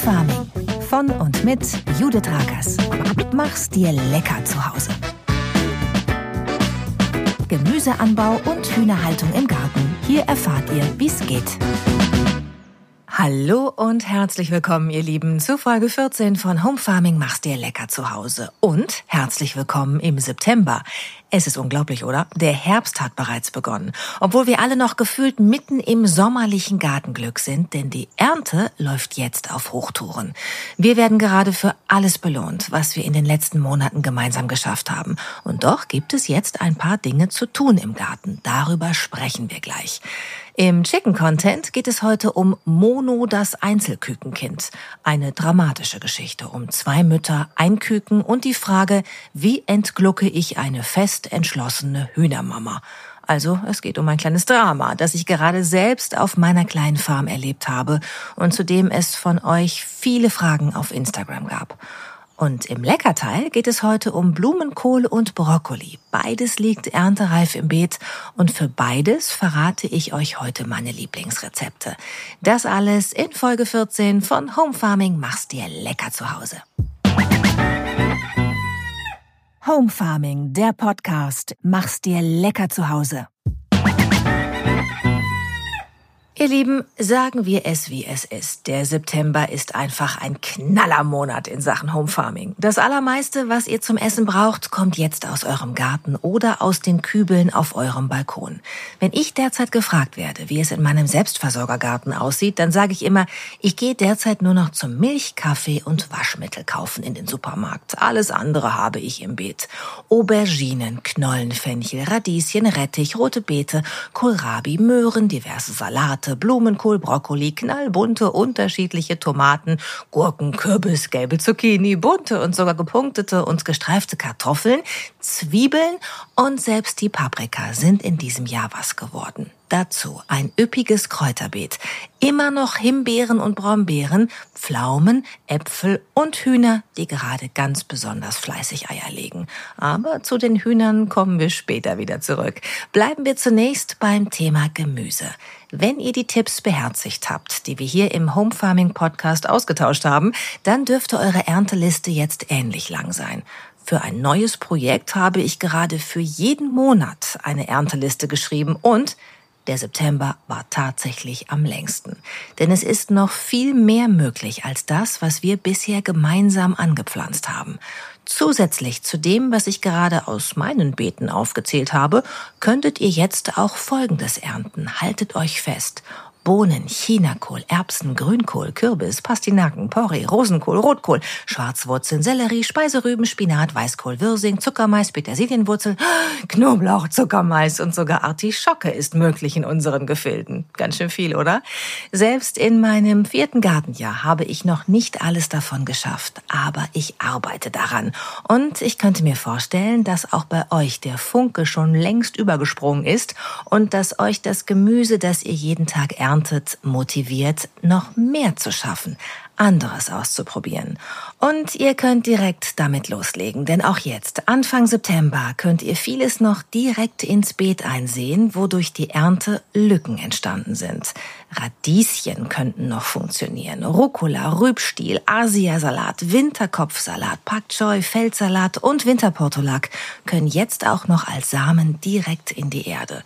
Farming von und mit Judith Rakers. Mach's dir lecker zu Hause. Gemüseanbau und Hühnerhaltung im Garten. Hier erfahrt ihr, wie's geht. Hallo und herzlich willkommen, ihr Lieben, zu Folge 14 von Home Farming machst dir lecker zu Hause. Und herzlich willkommen im September. Es ist unglaublich, oder? Der Herbst hat bereits begonnen, obwohl wir alle noch gefühlt mitten im sommerlichen Gartenglück sind, denn die Ernte läuft jetzt auf Hochtouren. Wir werden gerade für alles belohnt, was wir in den letzten Monaten gemeinsam geschafft haben. Und doch gibt es jetzt ein paar Dinge zu tun im Garten. Darüber sprechen wir gleich. Im Chicken Content geht es heute um Mono das Einzelkükenkind. Eine dramatische Geschichte um zwei Mütter, ein Küken und die Frage, wie entglucke ich eine fest entschlossene Hühnermama? Also es geht um ein kleines Drama, das ich gerade selbst auf meiner kleinen Farm erlebt habe und zu dem es von euch viele Fragen auf Instagram gab. Und im Leckerteil geht es heute um Blumenkohl und Brokkoli. Beides liegt erntereif im Beet und für beides verrate ich euch heute meine Lieblingsrezepte. Das alles in Folge 14 von Home Farming mach's dir lecker zu Hause. Home Farming, der Podcast, mach's dir lecker zu Hause. Ihr Lieben, sagen wir es wie es ist. Der September ist einfach ein Knallermonat in Sachen Home Farming. Das allermeiste, was ihr zum Essen braucht, kommt jetzt aus eurem Garten oder aus den Kübeln auf eurem Balkon. Wenn ich derzeit gefragt werde, wie es in meinem Selbstversorgergarten aussieht, dann sage ich immer, ich gehe derzeit nur noch zum Milch, Kaffee und Waschmittel kaufen in den Supermarkt. Alles andere habe ich im Beet. Auberginen, Knollenfenchel, Radieschen, Rettich, rote Beete, Kohlrabi, Möhren, diverse Salate, Tomate, Blumenkohl, Brokkoli, knallbunte, unterschiedliche Tomaten, Gurken, Kürbis, gelbe Zucchini, bunte und sogar gepunktete und gestreifte Kartoffeln, Zwiebeln und selbst die Paprika sind in diesem Jahr was geworden. Dazu ein üppiges Kräuterbeet. Immer noch Himbeeren und Brombeeren, Pflaumen, Äpfel und Hühner, die gerade ganz besonders fleißig Eier legen. Aber zu den Hühnern kommen wir später wieder zurück. Bleiben wir zunächst beim Thema Gemüse. Wenn ihr die Tipps beherzigt habt, die wir hier im Home Farming Podcast ausgetauscht haben, dann dürfte eure Ernteliste jetzt ähnlich lang sein. Für ein neues Projekt habe ich gerade für jeden Monat eine Ernteliste geschrieben und der September war tatsächlich am längsten. Denn es ist noch viel mehr möglich als das, was wir bisher gemeinsam angepflanzt haben. Zusätzlich zu dem, was ich gerade aus meinen Beeten aufgezählt habe, könntet ihr jetzt auch Folgendes ernten. Haltet euch fest. Bohnen, Chinakohl, Erbsen, Grünkohl, Kürbis, Pastinaken, Porree, Rosenkohl, Rotkohl, Schwarzwurzeln, Sellerie, Speiserüben, Spinat, Weißkohl, Wirsing, Zuckermais, Petersilienwurzel, Knoblauch, Zuckermais und sogar Artischocke ist möglich in unseren Gefilden. Ganz schön viel, oder? Selbst in meinem vierten Gartenjahr habe ich noch nicht alles davon geschafft, aber ich arbeite daran. Und ich könnte mir vorstellen, dass auch bei euch der Funke schon längst übergesprungen ist und dass euch das Gemüse, das ihr jeden Tag erntet, erntet, motiviert, noch mehr zu schaffen, anderes auszuprobieren. Und ihr könnt direkt damit loslegen, denn auch jetzt, Anfang September, könnt ihr vieles noch direkt ins Beet einsehen, wodurch die Ernte Lücken entstanden sind. Radieschen könnten noch funktionieren, Rucola, Rübstiel, Asiasalat, Winterkopfsalat, Pak Choi, Feldsalat und Winterportulak können jetzt auch noch als Samen direkt in die Erde.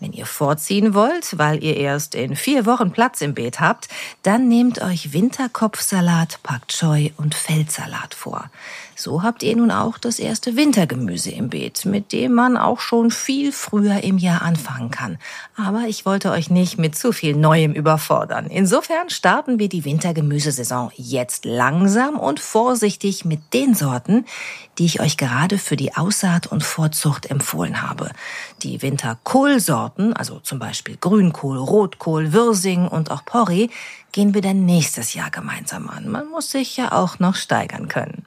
Wenn ihr vorziehen wollt, weil ihr erst in vier Wochen Platz im Beet habt, dann nehmt euch Winterkopfsalat, Pak Choi und Feldsalat vor. So habt ihr nun auch das erste Wintergemüse im Beet, mit dem man auch schon viel früher im Jahr anfangen kann. Aber ich wollte euch nicht mit zu viel Neuem überfordern. Insofern starten wir die Wintergemüsesaison jetzt langsam und vorsichtig mit den Sorten, die ich euch gerade für die Aussaat und Vorzucht empfohlen habe. Die Winterkohlsorten, also zum Beispiel Grünkohl, Rotkohl, Wirsing und auch Porree, gehen wir dann nächstes Jahr gemeinsam an. Man muss sich ja auch noch steigern können.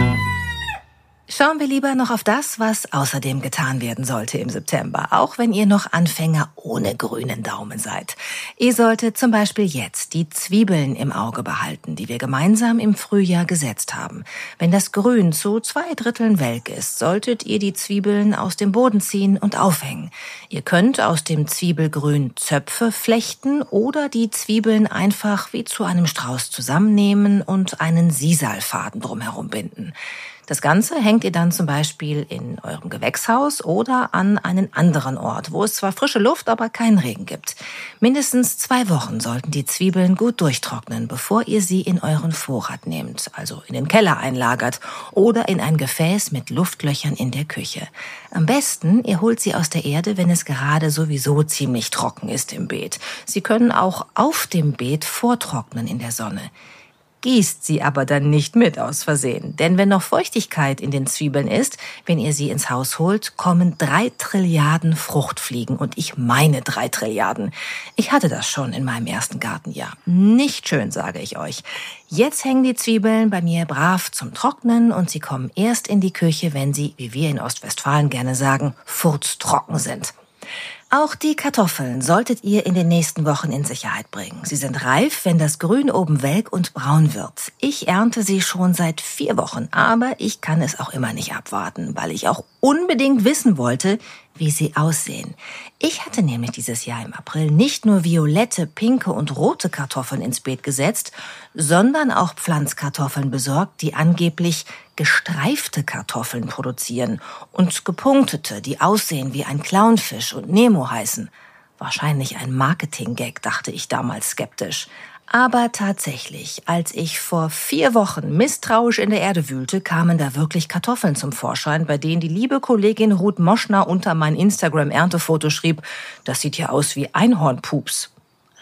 Schauen wir lieber noch auf das, was außerdem getan werden sollte im September, auch wenn ihr noch Anfänger ohne grünen Daumen seid. Ihr solltet zum Beispiel jetzt die Zwiebeln im Auge behalten, die wir gemeinsam im Frühjahr gesetzt haben. Wenn das Grün zu zwei Dritteln welk ist, solltet ihr die Zwiebeln aus dem Boden ziehen und aufhängen. Ihr könnt aus dem Zwiebelgrün Zöpfe flechten oder die Zwiebeln einfach wie zu einem Strauß zusammennehmen und einen Sisalfaden drumherum binden. Das Ganze hängt ihr dann zum Beispiel in eurem Gewächshaus oder an einen anderen Ort, wo es zwar frische Luft, aber keinen Regen gibt. Mindestens zwei Wochen sollten die Zwiebeln gut durchtrocknen, bevor ihr sie in euren Vorrat nehmt, also in den Keller einlagert oder in ein Gefäß mit Luftlöchern in der Küche. Am besten, ihr holt sie aus der Erde, wenn es gerade sowieso ziemlich trocken ist im Beet. Sie können auch auf dem Beet vortrocknen in der Sonne gießt sie aber dann nicht mit aus Versehen. Denn wenn noch Feuchtigkeit in den Zwiebeln ist, wenn ihr sie ins Haus holt, kommen drei Trilliarden Fruchtfliegen. Und ich meine drei Trilliarden. Ich hatte das schon in meinem ersten Gartenjahr. Nicht schön, sage ich euch. Jetzt hängen die Zwiebeln bei mir brav zum Trocknen und sie kommen erst in die Küche, wenn sie, wie wir in Ostwestfalen gerne sagen, furztrocken sind. Auch die Kartoffeln solltet ihr in den nächsten Wochen in Sicherheit bringen. Sie sind reif, wenn das Grün oben welk und braun wird. Ich ernte sie schon seit vier Wochen, aber ich kann es auch immer nicht abwarten, weil ich auch unbedingt wissen wollte, wie sie aussehen. Ich hatte nämlich dieses Jahr im April nicht nur violette, pinke und rote Kartoffeln ins Beet gesetzt, sondern auch Pflanzkartoffeln besorgt, die angeblich gestreifte Kartoffeln produzieren und gepunktete, die aussehen wie ein Clownfisch und Nemo heißen. Wahrscheinlich ein Marketing-Gag, dachte ich damals skeptisch. Aber tatsächlich, als ich vor vier Wochen misstrauisch in der Erde wühlte, kamen da wirklich Kartoffeln zum Vorschein, bei denen die liebe Kollegin Ruth Moschner unter mein Instagram-Erntefoto schrieb, das sieht ja aus wie Einhornpups.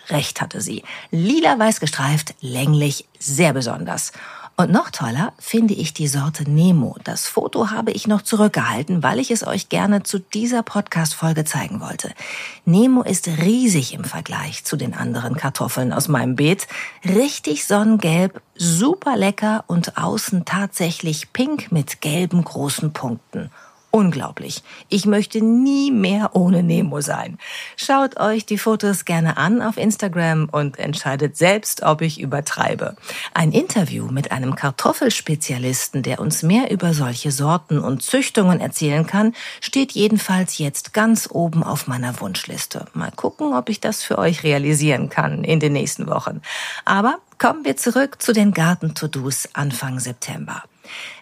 Recht hatte sie. Lila-weiß gestreift, länglich, sehr besonders. Und noch toller finde ich die Sorte Nemo. Das Foto habe ich noch zurückgehalten, weil ich es euch gerne zu dieser Podcast-Folge zeigen wollte. Nemo ist riesig im Vergleich zu den anderen Kartoffeln aus meinem Beet. Richtig sonnengelb, super lecker und außen tatsächlich pink mit gelben großen Punkten. Unglaublich. Ich möchte nie mehr ohne Nemo sein. Schaut euch die Fotos gerne an auf Instagram und entscheidet selbst, ob ich übertreibe. Ein Interview mit einem Kartoffelspezialisten, der uns mehr über solche Sorten und Züchtungen erzählen kann, steht jedenfalls jetzt ganz oben auf meiner Wunschliste. Mal gucken, ob ich das für euch realisieren kann in den nächsten Wochen. Aber kommen wir zurück zu den Garten-To-Dos Anfang September.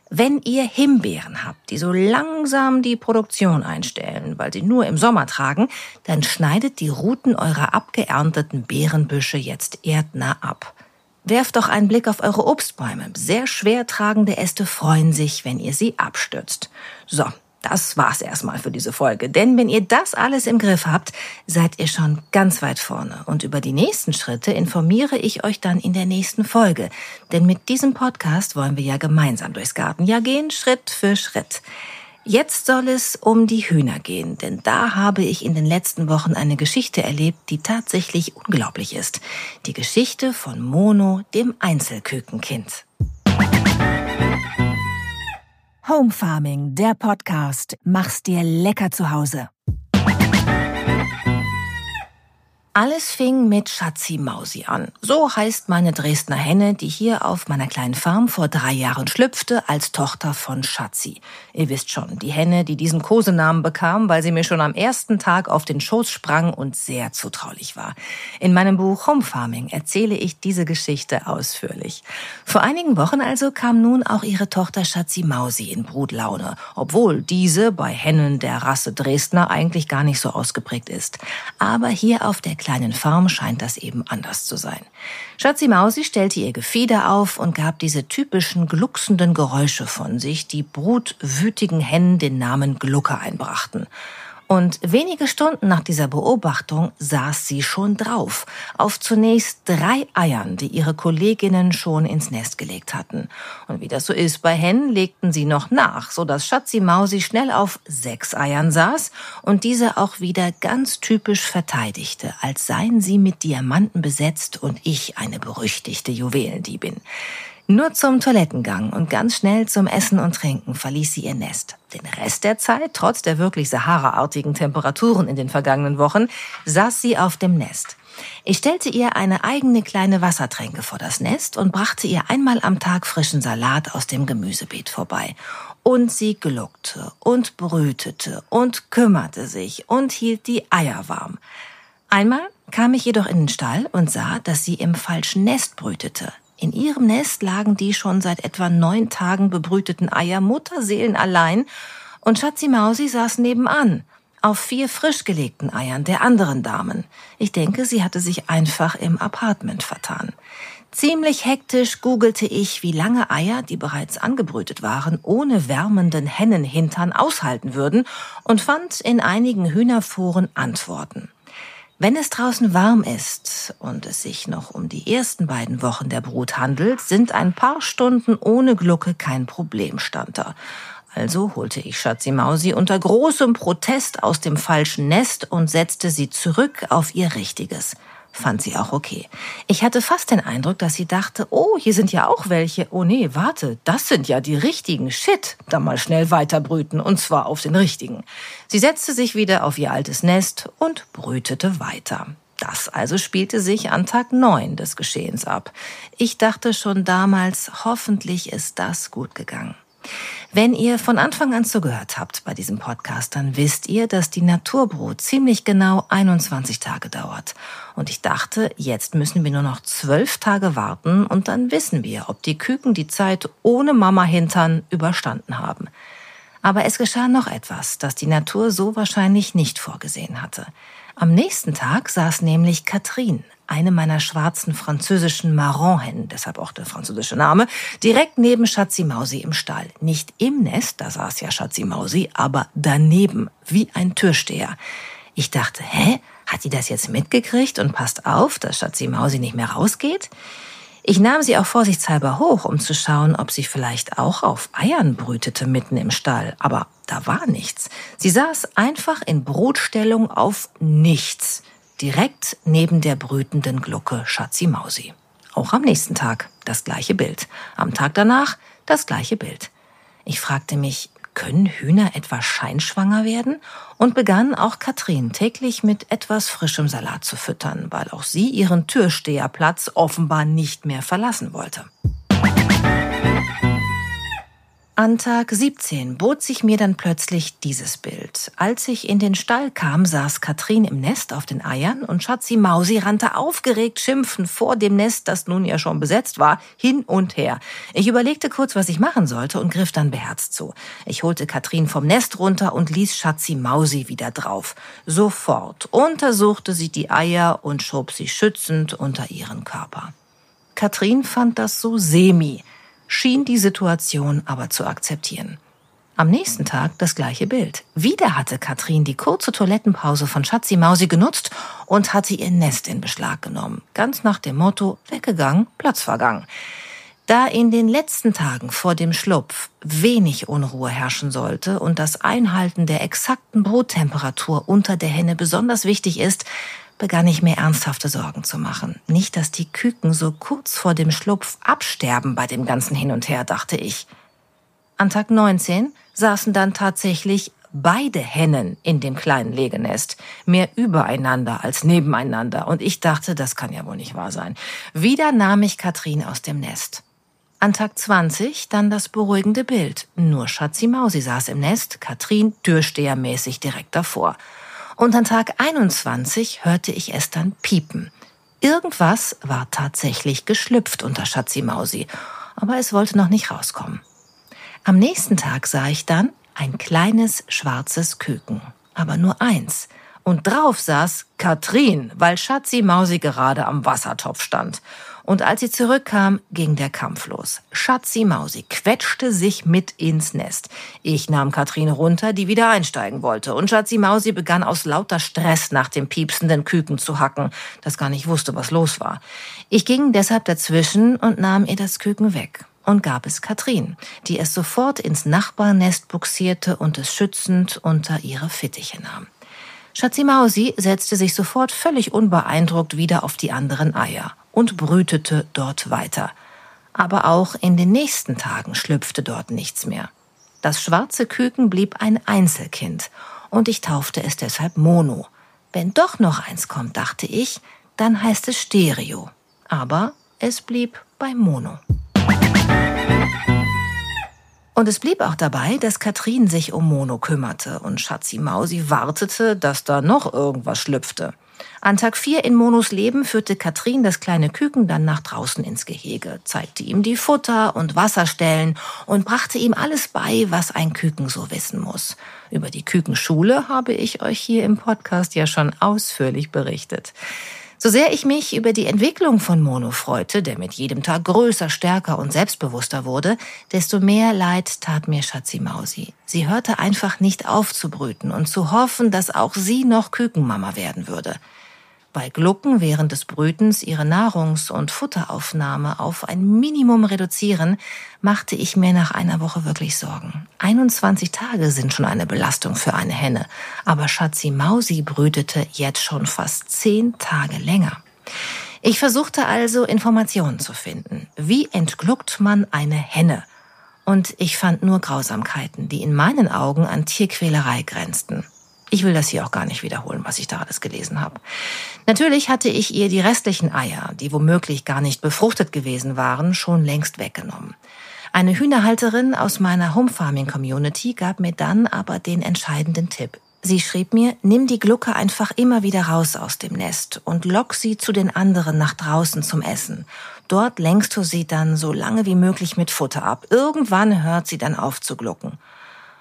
Wenn ihr Himbeeren habt, die so langsam die Produktion einstellen, weil sie nur im Sommer tragen, dann schneidet die Ruten eurer abgeernteten Beerenbüsche jetzt erdnah ab. Werft doch einen Blick auf eure Obstbäume. Sehr schwer tragende Äste freuen sich, wenn ihr sie abstürzt. So, das war's erstmal für diese Folge. Denn wenn ihr das alles im Griff habt, seid ihr schon ganz weit vorne. Und über die nächsten Schritte informiere ich euch dann in der nächsten Folge. Denn mit diesem Podcast wollen wir ja gemeinsam durchs Gartenjahr gehen, Schritt für Schritt. Jetzt soll es um die Hühner gehen, denn da habe ich in den letzten Wochen eine Geschichte erlebt, die tatsächlich unglaublich ist. Die Geschichte von Mono, dem Einzelkükenkind. Home Farming, der Podcast. Mach's dir lecker zu Hause. Alles fing mit Schatzi Mausi an. So heißt meine Dresdner Henne, die hier auf meiner kleinen Farm vor drei Jahren schlüpfte als Tochter von Schatzi. Ihr wisst schon, die Henne, die diesen Kosenamen bekam, weil sie mir schon am ersten Tag auf den Schoß sprang und sehr zutraulich war. In meinem Buch Home Farming erzähle ich diese Geschichte ausführlich. Vor einigen Wochen also kam nun auch ihre Tochter Schatzi Mausi in Brutlaune, obwohl diese bei Hennen der Rasse Dresdner eigentlich gar nicht so ausgeprägt ist. Aber hier auf der kleinen Farm scheint das eben anders zu sein. Schatzi Mausi stellte ihr Gefieder auf und gab diese typischen glucksenden Geräusche von sich, die brutwütigen Hennen den Namen Glucke einbrachten. Und wenige Stunden nach dieser Beobachtung saß sie schon drauf, auf zunächst drei Eiern, die ihre Kolleginnen schon ins Nest gelegt hatten. Und wie das so ist bei Hennen, legten sie noch nach, so dass Schatzi Mausi schnell auf sechs Eiern saß und diese auch wieder ganz typisch verteidigte, als seien sie mit Diamanten besetzt und ich eine berüchtigte Juwelendiebin. Nur zum Toilettengang und ganz schnell zum Essen und Trinken verließ sie ihr Nest. Den Rest der Zeit, trotz der wirklich Sahara-artigen Temperaturen in den vergangenen Wochen, saß sie auf dem Nest. Ich stellte ihr eine eigene kleine Wassertränke vor das Nest und brachte ihr einmal am Tag frischen Salat aus dem Gemüsebeet vorbei. Und sie gluckte und brütete und kümmerte sich und hielt die Eier warm. Einmal kam ich jedoch in den Stall und sah, dass sie im falschen Nest brütete. In ihrem Nest lagen die schon seit etwa neun Tagen bebrüteten Eier Mutterseelen allein und Schatzi Mausi saß nebenan auf vier frisch gelegten Eiern der anderen Damen. Ich denke, sie hatte sich einfach im Apartment vertan. Ziemlich hektisch googelte ich, wie lange Eier, die bereits angebrütet waren, ohne wärmenden Hennenhintern aushalten würden und fand in einigen Hühnerforen Antworten. Wenn es draußen warm ist und es sich noch um die ersten beiden Wochen der Brut handelt, sind ein paar Stunden ohne Glucke kein Problem, stand da. Also holte ich Schatzi Mausi unter großem Protest aus dem falschen Nest und setzte sie zurück auf ihr richtiges fand sie auch okay. Ich hatte fast den Eindruck, dass sie dachte, oh, hier sind ja auch welche. Oh nee, warte, das sind ja die richtigen. Shit, dann mal schnell weiterbrüten und zwar auf den richtigen. Sie setzte sich wieder auf ihr altes Nest und brütete weiter. Das also spielte sich an Tag neun des Geschehens ab. Ich dachte schon damals, hoffentlich ist das gut gegangen. Wenn ihr von Anfang an zugehört habt bei diesem Podcast, dann wisst ihr, dass die Naturbrut ziemlich genau 21 Tage dauert. Und ich dachte, jetzt müssen wir nur noch zwölf Tage warten und dann wissen wir, ob die Küken die Zeit ohne Mama Hintern überstanden haben. Aber es geschah noch etwas, das die Natur so wahrscheinlich nicht vorgesehen hatte. Am nächsten Tag saß nämlich Katrin, eine meiner schwarzen französischen Marronhennen, deshalb auch der französische Name, direkt neben Schatzi Mausi im Stall. Nicht im Nest, da saß ja Schatzi Mausi, aber daneben, wie ein Türsteher. Ich dachte, hä? Hat die das jetzt mitgekriegt und passt auf, dass Schatzi Mausi nicht mehr rausgeht? Ich nahm sie auch vorsichtshalber hoch, um zu schauen, ob sie vielleicht auch auf Eiern brütete mitten im Stall. Aber da war nichts. Sie saß einfach in Brutstellung auf nichts direkt neben der brütenden Glucke Schatzi Mausi. Auch am nächsten Tag das gleiche Bild. Am Tag danach das gleiche Bild. Ich fragte mich, können Hühner etwa scheinschwanger werden? Und begann auch Katrin täglich mit etwas frischem Salat zu füttern, weil auch sie ihren Türsteherplatz offenbar nicht mehr verlassen wollte. An Tag 17 bot sich mir dann plötzlich dieses Bild. Als ich in den Stall kam, saß Katrin im Nest auf den Eiern und Schatzi Mausi rannte aufgeregt schimpfend vor dem Nest, das nun ja schon besetzt war, hin und her. Ich überlegte kurz, was ich machen sollte und griff dann beherzt zu. Ich holte Katrin vom Nest runter und ließ Schatzi Mausi wieder drauf. Sofort untersuchte sie die Eier und schob sie schützend unter ihren Körper. Katrin fand das so semi schien die Situation aber zu akzeptieren. Am nächsten Tag das gleiche Bild. Wieder hatte Katrin die kurze Toilettenpause von Schatzi Mausi genutzt und hatte ihr Nest in Beschlag genommen. Ganz nach dem Motto, weggegangen, Platz vergangen. Da in den letzten Tagen vor dem Schlupf wenig Unruhe herrschen sollte und das Einhalten der exakten Bruttemperatur unter der Henne besonders wichtig ist, begann ich mir ernsthafte Sorgen zu machen. Nicht, dass die Küken so kurz vor dem Schlupf absterben bei dem ganzen Hin und Her, dachte ich. An Tag 19 saßen dann tatsächlich beide Hennen in dem kleinen Legenest, mehr übereinander als nebeneinander, und ich dachte, das kann ja wohl nicht wahr sein. Wieder nahm ich Katrin aus dem Nest. An Tag 20 dann das beruhigende Bild. Nur Schatzi Mausi saß im Nest, Katrin türstehermäßig direkt davor. Und an Tag 21 hörte ich es dann piepen. Irgendwas war tatsächlich geschlüpft unter Schatzi Mausi, aber es wollte noch nicht rauskommen. Am nächsten Tag sah ich dann ein kleines schwarzes Küken, aber nur eins. Und drauf saß Katrin, weil Schatzi Mausi gerade am Wassertopf stand. Und als sie zurückkam, ging der Kampf los. Schatzi Mausi quetschte sich mit ins Nest. Ich nahm Katrine runter, die wieder einsteigen wollte. Und Schatzi Mausi begann aus lauter Stress nach dem piepsenden Küken zu hacken, das gar nicht wusste, was los war. Ich ging deshalb dazwischen und nahm ihr das Küken weg und gab es Katrin, die es sofort ins Nachbarnest buxierte und es schützend unter ihre Fittiche nahm. Schatzi Mausi setzte sich sofort völlig unbeeindruckt wieder auf die anderen Eier und brütete dort weiter. Aber auch in den nächsten Tagen schlüpfte dort nichts mehr. Das schwarze Küken blieb ein Einzelkind und ich taufte es deshalb Mono. Wenn doch noch eins kommt, dachte ich, dann heißt es Stereo. Aber es blieb bei Mono. Und es blieb auch dabei, dass Katrin sich um Mono kümmerte und Schatzi Mausi wartete, dass da noch irgendwas schlüpfte. An Tag 4 in Monos Leben führte Katrin das kleine Küken dann nach draußen ins Gehege, zeigte ihm die Futter- und Wasserstellen und brachte ihm alles bei, was ein Küken so wissen muss. Über die Kükenschule habe ich euch hier im Podcast ja schon ausführlich berichtet. So sehr ich mich über die Entwicklung von Mono freute, der mit jedem Tag größer, stärker und selbstbewusster wurde, desto mehr Leid tat mir Schatzi Mausi. Sie hörte einfach nicht auf zu brüten und zu hoffen, dass auch sie noch Kükenmama werden würde bei Glucken während des Brütens ihre Nahrungs- und Futteraufnahme auf ein Minimum reduzieren, machte ich mir nach einer Woche wirklich Sorgen. 21 Tage sind schon eine Belastung für eine Henne, aber Schatzi Mausi brütete jetzt schon fast 10 Tage länger. Ich versuchte also Informationen zu finden. Wie entgluckt man eine Henne? Und ich fand nur Grausamkeiten, die in meinen Augen an Tierquälerei grenzten. Ich will das hier auch gar nicht wiederholen, was ich da alles gelesen habe. Natürlich hatte ich ihr die restlichen Eier, die womöglich gar nicht befruchtet gewesen waren, schon längst weggenommen. Eine Hühnerhalterin aus meiner Home Farming Community gab mir dann aber den entscheidenden Tipp. Sie schrieb mir, nimm die Glucke einfach immer wieder raus aus dem Nest und lock sie zu den anderen nach draußen zum Essen. Dort lenkst du sie dann so lange wie möglich mit Futter ab. Irgendwann hört sie dann auf zu glucken.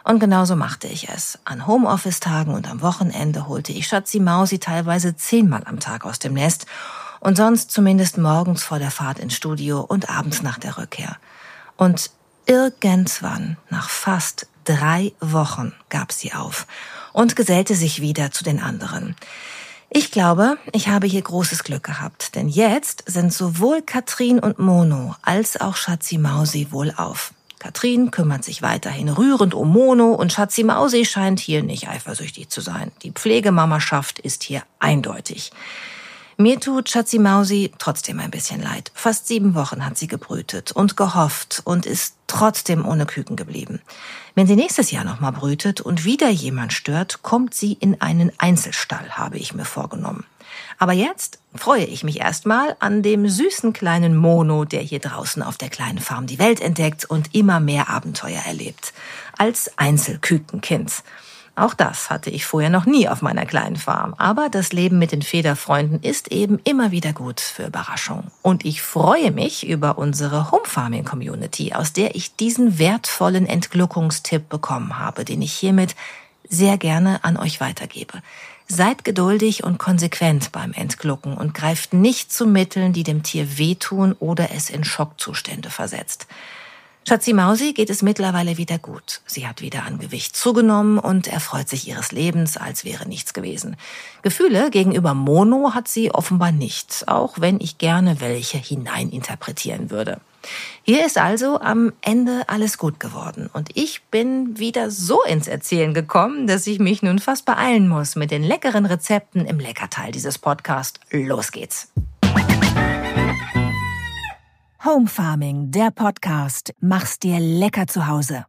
Und genauso machte ich es. An Homeoffice-Tagen und am Wochenende holte ich Schatzi Mausi teilweise zehnmal am Tag aus dem Nest und sonst zumindest morgens vor der Fahrt ins Studio und abends nach der Rückkehr. Und irgendwann, nach fast drei Wochen, gab sie auf und gesellte sich wieder zu den anderen. Ich glaube, ich habe hier großes Glück gehabt, denn jetzt sind sowohl Katrin und Mono als auch Schatzi Mausi wohlauf. Katrin kümmert sich weiterhin rührend um Mono und Schatzi Mausi scheint hier nicht eifersüchtig zu sein. Die Pflegemamarschaft ist hier eindeutig. Mir tut Schatzi Mausi trotzdem ein bisschen leid. Fast sieben Wochen hat sie gebrütet und gehofft und ist trotzdem ohne Küken geblieben. Wenn sie nächstes Jahr nochmal brütet und wieder jemand stört, kommt sie in einen Einzelstall, habe ich mir vorgenommen. Aber jetzt freue ich mich erstmal an dem süßen kleinen Mono, der hier draußen auf der kleinen Farm die Welt entdeckt und immer mehr Abenteuer erlebt. Als Einzelkükenkind. Auch das hatte ich vorher noch nie auf meiner kleinen Farm. Aber das Leben mit den Federfreunden ist eben immer wieder gut für Überraschungen. Und ich freue mich über unsere Home Farming Community, aus der ich diesen wertvollen Entgluckungstipp bekommen habe, den ich hiermit sehr gerne an euch weitergebe. Seid geduldig und konsequent beim Entglucken und greift nicht zu Mitteln, die dem Tier wehtun oder es in Schockzustände versetzt. Schatzi Mausi geht es mittlerweile wieder gut. Sie hat wieder an Gewicht zugenommen und erfreut sich ihres Lebens, als wäre nichts gewesen. Gefühle gegenüber Mono hat sie offenbar nicht, auch wenn ich gerne welche hineininterpretieren würde. Hier ist also am Ende alles gut geworden und ich bin wieder so ins Erzählen gekommen, dass ich mich nun fast beeilen muss mit den leckeren Rezepten im Leckerteil dieses Podcasts. Los geht's! Home Farming, der Podcast. Mach's dir lecker zu Hause.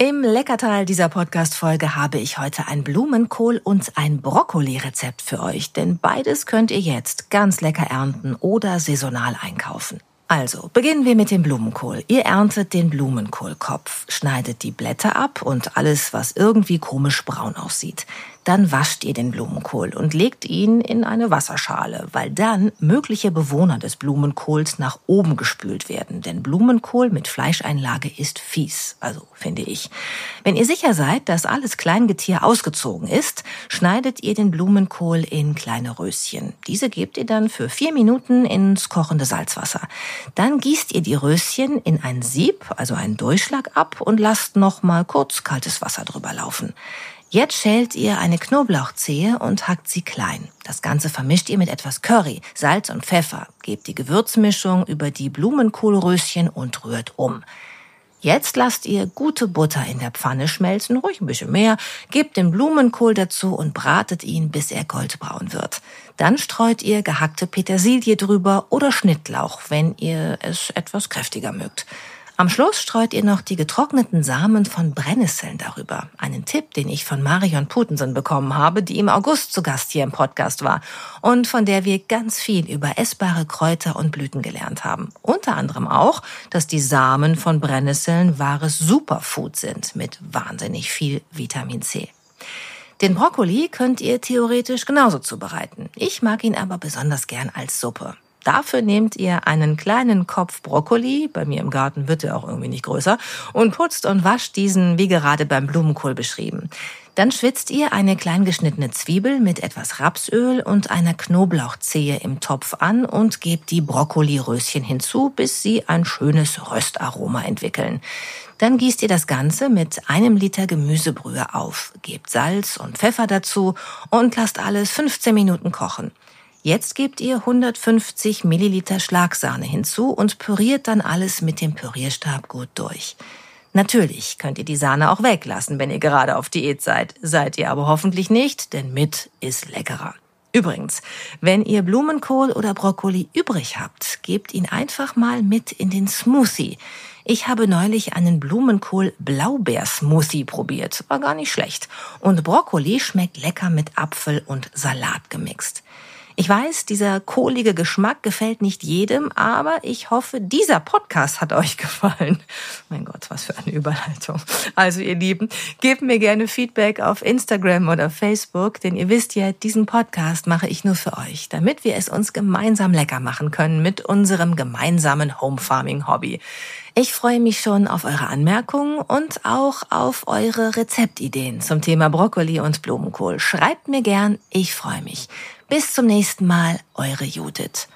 Im Leckerteil dieser Podcast-Folge habe ich heute ein Blumenkohl- und ein Brokkoli-Rezept für euch, denn beides könnt ihr jetzt ganz lecker ernten oder saisonal einkaufen. Also, beginnen wir mit dem Blumenkohl. Ihr erntet den Blumenkohlkopf, schneidet die Blätter ab und alles, was irgendwie komisch braun aussieht. Dann wascht ihr den Blumenkohl und legt ihn in eine Wasserschale, weil dann mögliche Bewohner des Blumenkohls nach oben gespült werden. Denn Blumenkohl mit Fleischeinlage ist fies, also finde ich. Wenn ihr sicher seid, dass alles Kleingetier ausgezogen ist, schneidet ihr den Blumenkohl in kleine Röschen. Diese gebt ihr dann für vier Minuten ins kochende Salzwasser. Dann gießt ihr die Röschen in ein Sieb, also einen Durchschlag ab und lasst noch mal kurz kaltes Wasser drüber laufen. Jetzt schält ihr eine Knoblauchzehe und hackt sie klein. Das Ganze vermischt ihr mit etwas Curry, Salz und Pfeffer. Gebt die Gewürzmischung über die Blumenkohlröschen und rührt um. Jetzt lasst ihr gute Butter in der Pfanne schmelzen, ruhig ein bisschen mehr, gebt den Blumenkohl dazu und bratet ihn, bis er goldbraun wird. Dann streut ihr gehackte Petersilie drüber oder Schnittlauch, wenn ihr es etwas kräftiger mögt. Am Schluss streut ihr noch die getrockneten Samen von Brennnesseln darüber. Einen Tipp, den ich von Marion Putensen bekommen habe, die im August zu Gast hier im Podcast war und von der wir ganz viel über essbare Kräuter und Blüten gelernt haben. Unter anderem auch, dass die Samen von Brennnesseln wahres Superfood sind mit wahnsinnig viel Vitamin C. Den Brokkoli könnt ihr theoretisch genauso zubereiten. Ich mag ihn aber besonders gern als Suppe. Dafür nehmt ihr einen kleinen Kopf Brokkoli, bei mir im Garten wird er auch irgendwie nicht größer, und putzt und wascht diesen, wie gerade beim Blumenkohl beschrieben. Dann schwitzt ihr eine klein geschnittene Zwiebel mit etwas Rapsöl und einer Knoblauchzehe im Topf an und gebt die Brokkoliröschen hinzu, bis sie ein schönes Röstaroma entwickeln. Dann gießt ihr das Ganze mit einem Liter Gemüsebrühe auf, gebt Salz und Pfeffer dazu und lasst alles 15 Minuten kochen. Jetzt gebt ihr 150 Milliliter Schlagsahne hinzu und püriert dann alles mit dem Pürierstab gut durch. Natürlich könnt ihr die Sahne auch weglassen, wenn ihr gerade auf Diät seid. Seid ihr aber hoffentlich nicht, denn mit ist leckerer. Übrigens, wenn ihr Blumenkohl oder Brokkoli übrig habt, gebt ihn einfach mal mit in den Smoothie. Ich habe neulich einen Blumenkohl-Blaubeer-Smoothie probiert. War gar nicht schlecht. Und Brokkoli schmeckt lecker mit Apfel und Salat gemixt. Ich weiß, dieser kohlige Geschmack gefällt nicht jedem, aber ich hoffe, dieser Podcast hat euch gefallen. Mein Gott, was für eine Überleitung. Also ihr Lieben, gebt mir gerne Feedback auf Instagram oder Facebook, denn ihr wisst ja, diesen Podcast mache ich nur für euch, damit wir es uns gemeinsam lecker machen können mit unserem gemeinsamen Home Farming Hobby. Ich freue mich schon auf eure Anmerkungen und auch auf eure Rezeptideen zum Thema Brokkoli und Blumenkohl. Schreibt mir gern, ich freue mich. Bis zum nächsten Mal, eure Judith.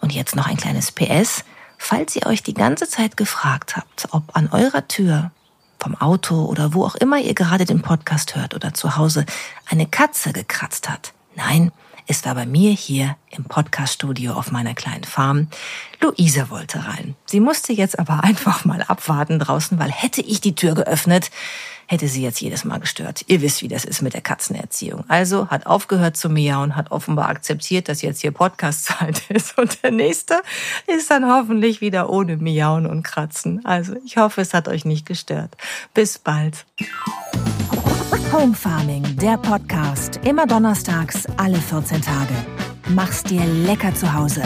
Und jetzt noch ein kleines PS. Falls ihr euch die ganze Zeit gefragt habt, ob an eurer Tür vom Auto oder wo auch immer ihr gerade den Podcast hört oder zu Hause eine Katze gekratzt hat. Nein, es war bei mir hier im Podcaststudio auf meiner kleinen Farm. Luise wollte rein. Sie musste jetzt aber einfach mal abwarten draußen, weil hätte ich die Tür geöffnet, hätte sie jetzt jedes Mal gestört. Ihr wisst, wie das ist mit der Katzenerziehung. Also hat aufgehört zu miauen, hat offenbar akzeptiert, dass jetzt hier Podcast-Zeit ist. Und der nächste ist dann hoffentlich wieder ohne Miauen und Kratzen. Also ich hoffe, es hat euch nicht gestört. Bis bald. Home Farming, der Podcast. Immer donnerstags, alle 14 Tage. Mach's dir lecker zu Hause.